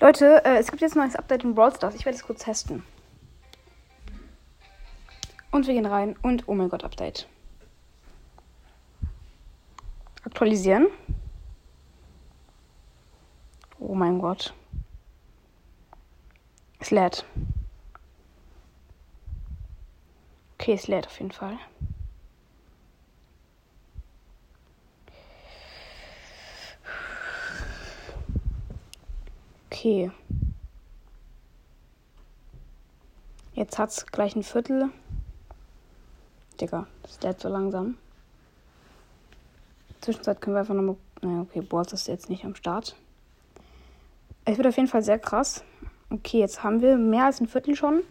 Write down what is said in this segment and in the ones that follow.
Leute, äh, es gibt jetzt ein neues Update in Brawl Stars. Ich werde es kurz testen. Und wir gehen rein. Und oh mein Gott, Update. Aktualisieren. Oh mein Gott. Es lädt. Okay, es lädt auf jeden Fall. Okay. Jetzt hat es gleich ein Viertel. Digga, das lädt so langsam. Zwischenzeit können wir einfach nochmal. Naja, okay, Balls ist jetzt nicht am Start. Es wird auf jeden Fall sehr krass. Okay, jetzt haben wir mehr als ein Viertel schon.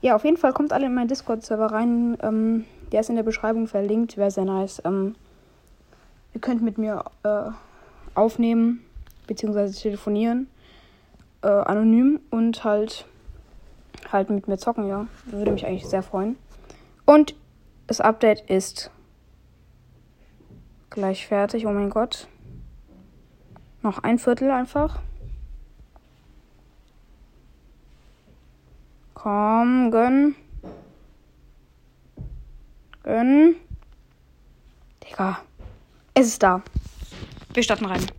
Ja, auf jeden Fall kommt alle in meinen Discord-Server rein. Ähm, der ist in der Beschreibung verlinkt. Wäre sehr nice. Ähm, ihr könnt mit mir äh, aufnehmen, beziehungsweise telefonieren. Äh, anonym und halt halt mit mir zocken, ja. Würde mich eigentlich sehr freuen. Und das Update ist gleich fertig. Oh mein Gott. Noch ein Viertel einfach. Komm, gönn. Gönn. Digga. Es ist da. Wir starten rein.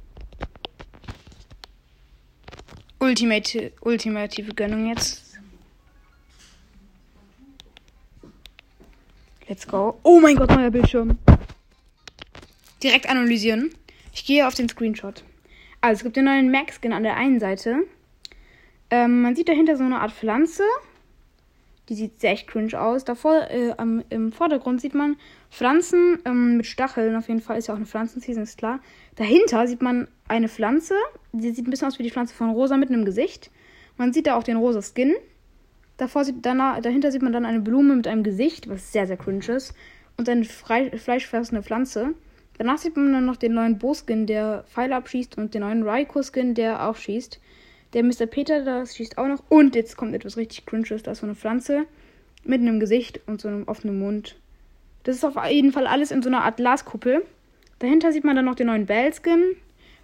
Ultimate, ultimative Gönnung jetzt. Let's go. Oh mein Gott, neuer Bildschirm. Direkt analysieren. Ich gehe auf den Screenshot. Also, es gibt den neuen Max-Skin an der einen Seite. Ähm, man sieht dahinter so eine Art Pflanze. Die sieht sehr echt cringe aus. Davor, äh, am, im Vordergrund sieht man Pflanzen ähm, mit Stacheln. Auf jeden Fall ist ja auch eine Pflanzenseason, ist klar. Dahinter sieht man eine Pflanze. Die sieht ein bisschen aus wie die Pflanze von Rosa mit einem Gesicht. Man sieht da auch den rosa Skin. Davor sieht, danach, dahinter sieht man dann eine Blume mit einem Gesicht, was sehr, sehr cringe ist. Und eine frei, fleischfressende Pflanze. Danach sieht man dann noch den neuen Bo-Skin, der Pfeile abschießt und den neuen Raikou-Skin, der auch schießt. Der Mr. Peter, das schießt auch noch. Und jetzt kommt etwas richtig Cringes. Da ist so eine Pflanze mit einem Gesicht und so einem offenen Mund. Das ist auf jeden Fall alles in so einer Art Glaskuppel. Dahinter sieht man dann noch den neuen Bell-Skin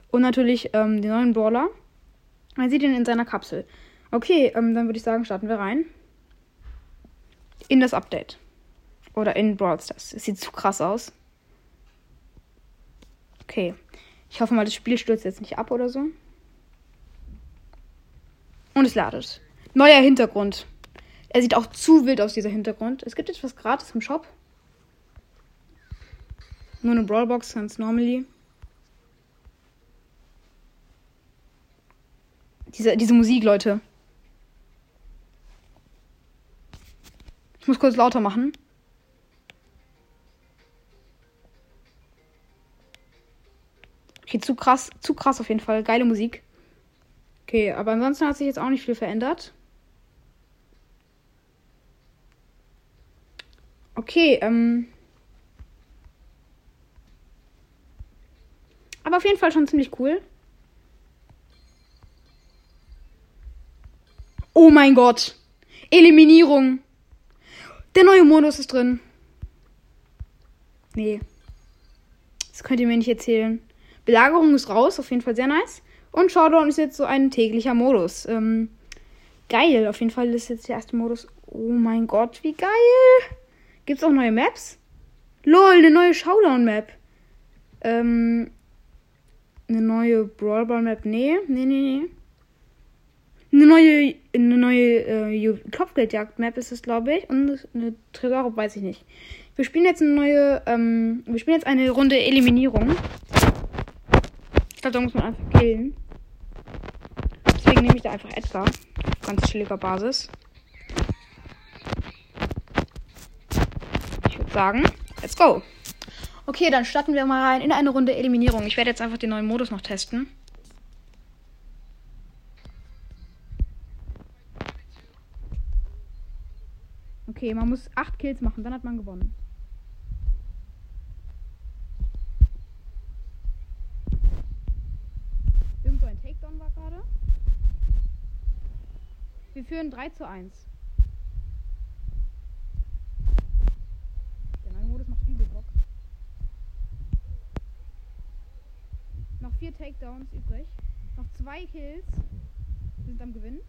und natürlich ähm, den neuen Brawler. Man sieht ihn in seiner Kapsel. Okay, ähm, dann würde ich sagen, starten wir rein. In das Update. Oder in Brawl Stars. Es sieht zu krass aus. Okay. Ich hoffe mal, das Spiel stürzt jetzt nicht ab oder so. Und es ladet. Neuer Hintergrund. Er sieht auch zu wild aus, dieser Hintergrund. Es gibt etwas gratis im Shop. Nur eine Brawlbox, ganz normally. Diese, diese Musik, Leute. Ich muss kurz lauter machen. Okay, zu krass, zu krass auf jeden Fall. Geile Musik. Okay, aber ansonsten hat sich jetzt auch nicht viel verändert. Okay, ähm. Aber auf jeden Fall schon ziemlich cool. Oh mein Gott. Eliminierung. Der neue Modus ist drin. Nee. Das könnt ihr mir nicht erzählen. Belagerung ist raus, auf jeden Fall sehr nice. Und Showdown ist jetzt so ein täglicher Modus. Ähm, geil, auf jeden Fall ist jetzt der erste Modus. Oh mein Gott, wie geil! Gibt's auch neue Maps? Lol, eine neue Showdown-Map. Ähm, eine neue Brawl Ball Map? Nee, nee, nee, nee. Eine neue, eine neue äh, Kopfgeldjagd-Map ist es, glaube ich. Und eine Tresor, weiß ich nicht. Wir spielen jetzt eine neue, ähm, wir spielen jetzt eine Runde Eliminierung. Ich glaube, da muss man einfach killen. Deswegen nehme ich da einfach Edgar. Ganz chilliger Basis. Ich würde sagen, let's go. Okay, dann starten wir mal rein in eine Runde Eliminierung. Ich werde jetzt einfach den neuen Modus noch testen. Okay, man muss 8 Kills machen, dann hat man gewonnen. Irgendwo ein Takedown war gerade. Wir führen 3 zu 1. Der neue Modus macht übel Bock. Noch vier Takedowns übrig. Noch zwei Kills. Wir sind am Gewinn.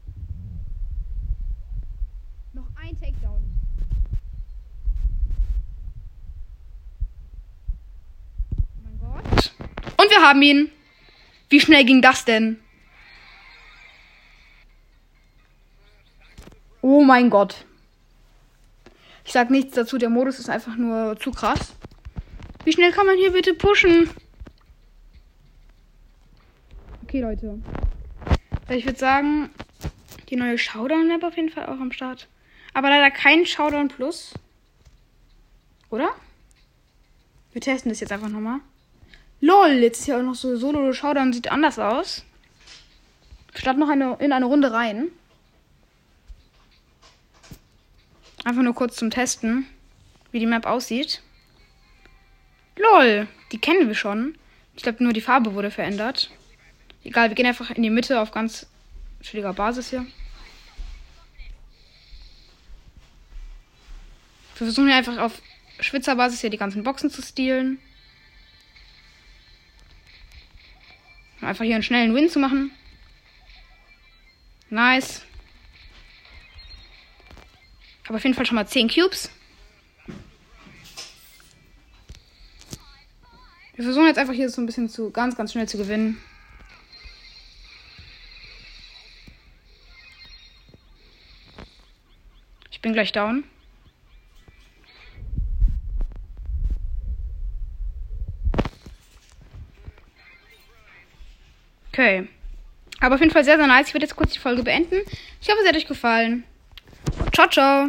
Noch ein Takedown. Oh mein Gott. Und wir haben ihn. Wie schnell ging das denn? Oh mein Gott. Ich sag nichts dazu, der Modus ist einfach nur zu krass. Wie schnell kann man hier bitte pushen? Okay, Leute. Ich würde sagen, die neue Showdown-Map auf jeden Fall auch am Start. Aber leider kein Showdown Plus. Oder? Wir testen das jetzt einfach nochmal. LOL, jetzt ist hier auch noch so Solo Showdown, sieht anders aus. Statt noch eine, in eine Runde rein. Einfach nur kurz zum Testen, wie die Map aussieht. LOL, die kennen wir schon. Ich glaube, nur die Farbe wurde verändert. Egal, wir gehen einfach in die Mitte auf ganz chilliger Basis hier. Wir versuchen hier einfach auf Schwitzerbasis hier die ganzen Boxen zu stehlen. Einfach hier einen schnellen Win zu machen. Nice. Habe auf jeden Fall schon mal 10 Cubes. Wir versuchen jetzt einfach hier so ein bisschen zu ganz, ganz schnell zu gewinnen. Ich bin gleich down. Okay. Aber auf jeden Fall sehr, sehr nice. Ich werde jetzt kurz die Folge beenden. Ich hoffe, es hat euch gefallen. Ciao, ciao.